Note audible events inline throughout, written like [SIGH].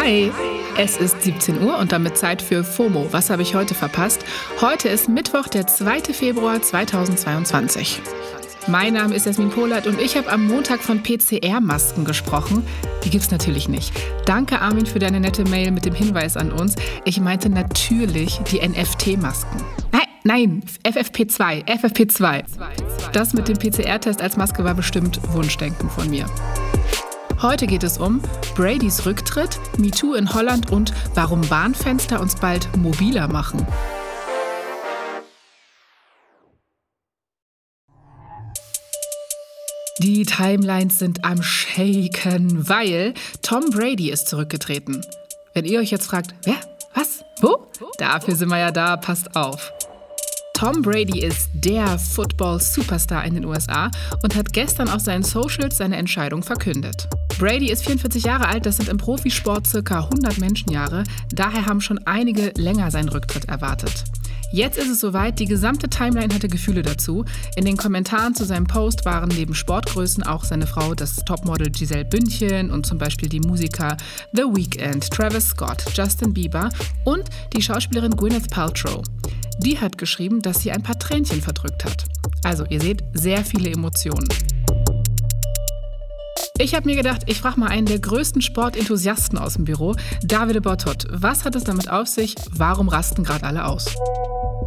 Hi, es ist 17 Uhr und damit Zeit für FOMO. Was habe ich heute verpasst? Heute ist Mittwoch, der 2. Februar 2022. Mein Name ist Jasmin Polat und ich habe am Montag von PCR-Masken gesprochen. Die gibt's natürlich nicht. Danke, Armin, für deine nette Mail mit dem Hinweis an uns. Ich meinte natürlich die NFT-Masken. Nein, FFP2, FFP2. Das mit dem PCR-Test als Maske war bestimmt Wunschdenken von mir. Heute geht es um Bradys Rücktritt, MeToo in Holland und warum Bahnfenster uns bald mobiler machen. Die Timelines sind am Shaken, weil Tom Brady ist zurückgetreten. Wenn ihr euch jetzt fragt, wer? Was? Wo? Dafür sind wir ja da, passt auf. Tom Brady ist der Football-Superstar in den USA und hat gestern auf seinen Socials seine Entscheidung verkündet. Brady ist 44 Jahre alt, das sind im Profisport circa 100 Menschenjahre, daher haben schon einige länger seinen Rücktritt erwartet. Jetzt ist es soweit, die gesamte Timeline hatte Gefühle dazu. In den Kommentaren zu seinem Post waren neben Sportgrößen auch seine Frau, das Topmodel Giselle Bündchen und zum Beispiel die Musiker The Weeknd, Travis Scott, Justin Bieber und die Schauspielerin Gwyneth Paltrow. Die hat geschrieben, dass sie ein paar Tränchen verdrückt hat. Also, ihr seht, sehr viele Emotionen. Ich habe mir gedacht, ich frage mal einen der größten Sportenthusiasten aus dem Büro, Davide Bottot. Was hat es damit auf sich? Warum rasten gerade alle aus?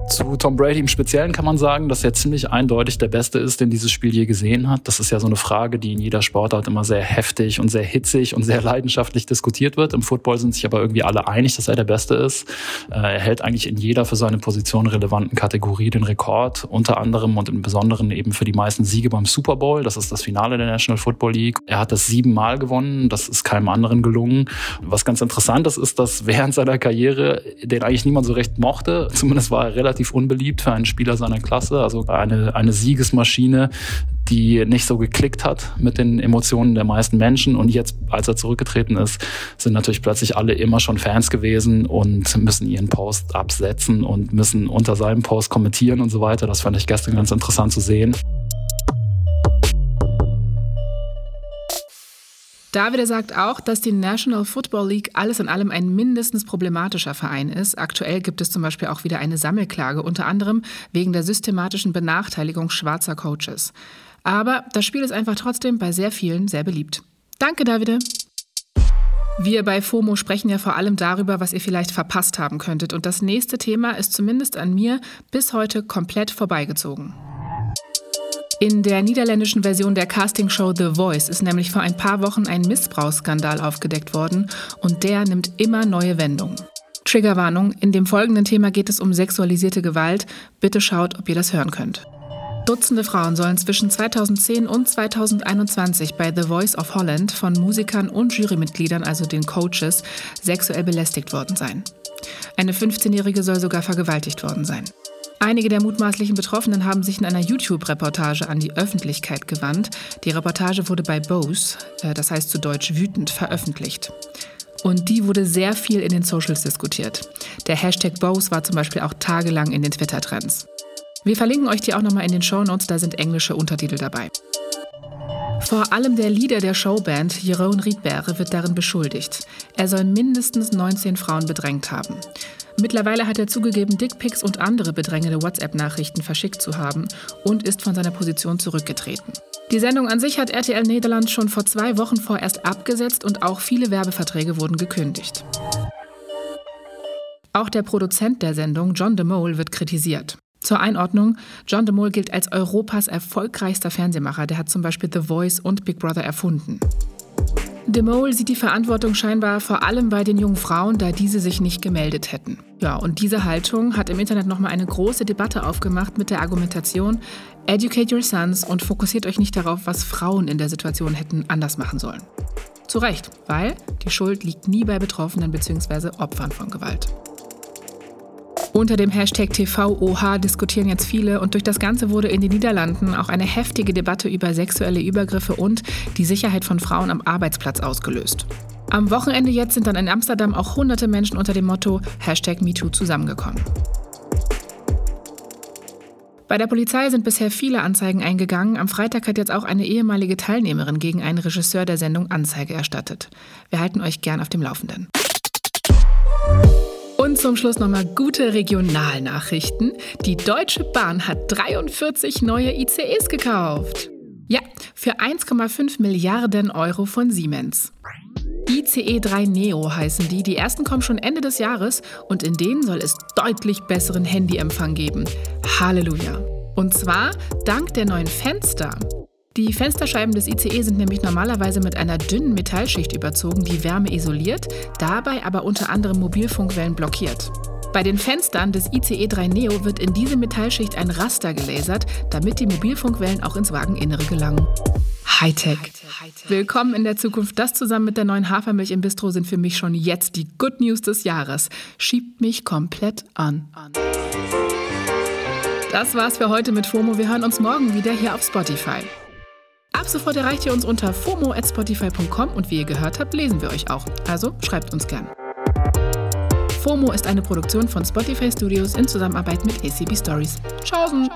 Zu Tom Brady im Speziellen kann man sagen, dass er ziemlich eindeutig der Beste ist, den dieses Spiel je gesehen hat. Das ist ja so eine Frage, die in jeder Sportart immer sehr heftig und sehr hitzig und sehr [LAUGHS] leidenschaftlich diskutiert wird. Im Football sind sich aber irgendwie alle einig, dass er der Beste ist. Äh, er hält eigentlich in jeder für seine Position relevanten Kategorie den Rekord, unter anderem und im Besonderen eben für die meisten Siege beim Super Bowl. Das ist das Finale der National Football League. Er hat das siebenmal gewonnen. Das ist keinem anderen gelungen. Was ganz interessant ist, ist, dass während seiner Karriere den eigentlich niemand so recht mochte. Zumindest war er relativ relativ unbeliebt für einen Spieler seiner Klasse. Also eine, eine Siegesmaschine, die nicht so geklickt hat mit den Emotionen der meisten Menschen. Und jetzt, als er zurückgetreten ist, sind natürlich plötzlich alle immer schon Fans gewesen und müssen ihren Post absetzen und müssen unter seinem Post kommentieren und so weiter. Das fand ich gestern ganz interessant zu sehen. Davide sagt auch, dass die National Football League alles in allem ein mindestens problematischer Verein ist. Aktuell gibt es zum Beispiel auch wieder eine Sammelklage, unter anderem wegen der systematischen Benachteiligung schwarzer Coaches. Aber das Spiel ist einfach trotzdem bei sehr vielen sehr beliebt. Danke, Davide. Wir bei FOMO sprechen ja vor allem darüber, was ihr vielleicht verpasst haben könntet. Und das nächste Thema ist zumindest an mir bis heute komplett vorbeigezogen. In der niederländischen Version der Castingshow The Voice ist nämlich vor ein paar Wochen ein Missbrauchsskandal aufgedeckt worden und der nimmt immer neue Wendungen. Triggerwarnung, in dem folgenden Thema geht es um sexualisierte Gewalt. Bitte schaut, ob ihr das hören könnt. Dutzende Frauen sollen zwischen 2010 und 2021 bei The Voice of Holland von Musikern und Jurymitgliedern, also den Coaches, sexuell belästigt worden sein. Eine 15-Jährige soll sogar vergewaltigt worden sein. Einige der mutmaßlichen Betroffenen haben sich in einer YouTube-Reportage an die Öffentlichkeit gewandt. Die Reportage wurde bei Bose, äh, das heißt zu Deutsch wütend, veröffentlicht. Und die wurde sehr viel in den Socials diskutiert. Der Hashtag Bose war zum Beispiel auch tagelang in den Twitter-Trends. Wir verlinken euch die auch nochmal in den Show Notes, da sind englische Untertitel dabei. Vor allem der Leader der Showband, Jeroen Rietberre, wird darin beschuldigt. Er soll mindestens 19 Frauen bedrängt haben. Mittlerweile hat er zugegeben, Dickpics und andere bedrängende WhatsApp-Nachrichten verschickt zu haben und ist von seiner Position zurückgetreten. Die Sendung an sich hat RTL Nederland schon vor zwei Wochen vorerst abgesetzt und auch viele Werbeverträge wurden gekündigt. Auch der Produzent der Sendung, John de Mole, wird kritisiert. Zur Einordnung, John de Mole gilt als Europas erfolgreichster Fernsehmacher. Der hat zum Beispiel The Voice und Big Brother erfunden. De Mole sieht die Verantwortung scheinbar vor allem bei den jungen Frauen, da diese sich nicht gemeldet hätten. Ja, und diese Haltung hat im Internet nochmal eine große Debatte aufgemacht mit der Argumentation, educate your sons und fokussiert euch nicht darauf, was Frauen in der Situation hätten anders machen sollen. Zu Recht, weil die Schuld liegt nie bei Betroffenen bzw. Opfern von Gewalt. Unter dem Hashtag TVOH diskutieren jetzt viele und durch das Ganze wurde in den Niederlanden auch eine heftige Debatte über sexuelle Übergriffe und die Sicherheit von Frauen am Arbeitsplatz ausgelöst. Am Wochenende jetzt sind dann in Amsterdam auch hunderte Menschen unter dem Motto Hashtag MeToo zusammengekommen. Bei der Polizei sind bisher viele Anzeigen eingegangen. Am Freitag hat jetzt auch eine ehemalige Teilnehmerin gegen einen Regisseur der Sendung Anzeige erstattet. Wir halten euch gern auf dem Laufenden. Zum Schluss nochmal gute Regionalnachrichten. Die Deutsche Bahn hat 43 neue ICEs gekauft. Ja, für 1,5 Milliarden Euro von Siemens. ICE 3 Neo heißen die. Die ersten kommen schon Ende des Jahres und in denen soll es deutlich besseren Handyempfang geben. Halleluja. Und zwar dank der neuen Fenster. Die Fensterscheiben des ICE sind nämlich normalerweise mit einer dünnen Metallschicht überzogen, die Wärme isoliert, dabei aber unter anderem Mobilfunkwellen blockiert. Bei den Fenstern des ICE 3 Neo wird in diese Metallschicht ein Raster gelasert, damit die Mobilfunkwellen auch ins Wageninnere gelangen. Hightech. Willkommen in der Zukunft. Das zusammen mit der neuen Hafermilch im Bistro sind für mich schon jetzt die Good News des Jahres. Schiebt mich komplett an. Das war's für heute mit FOMO. Wir hören uns morgen wieder hier auf Spotify. Ab sofort erreicht ihr uns unter fomo.spotify.com und wie ihr gehört habt, lesen wir euch auch. Also schreibt uns gern. FOMO ist eine Produktion von Spotify Studios in Zusammenarbeit mit ACB Stories. Tschaußen!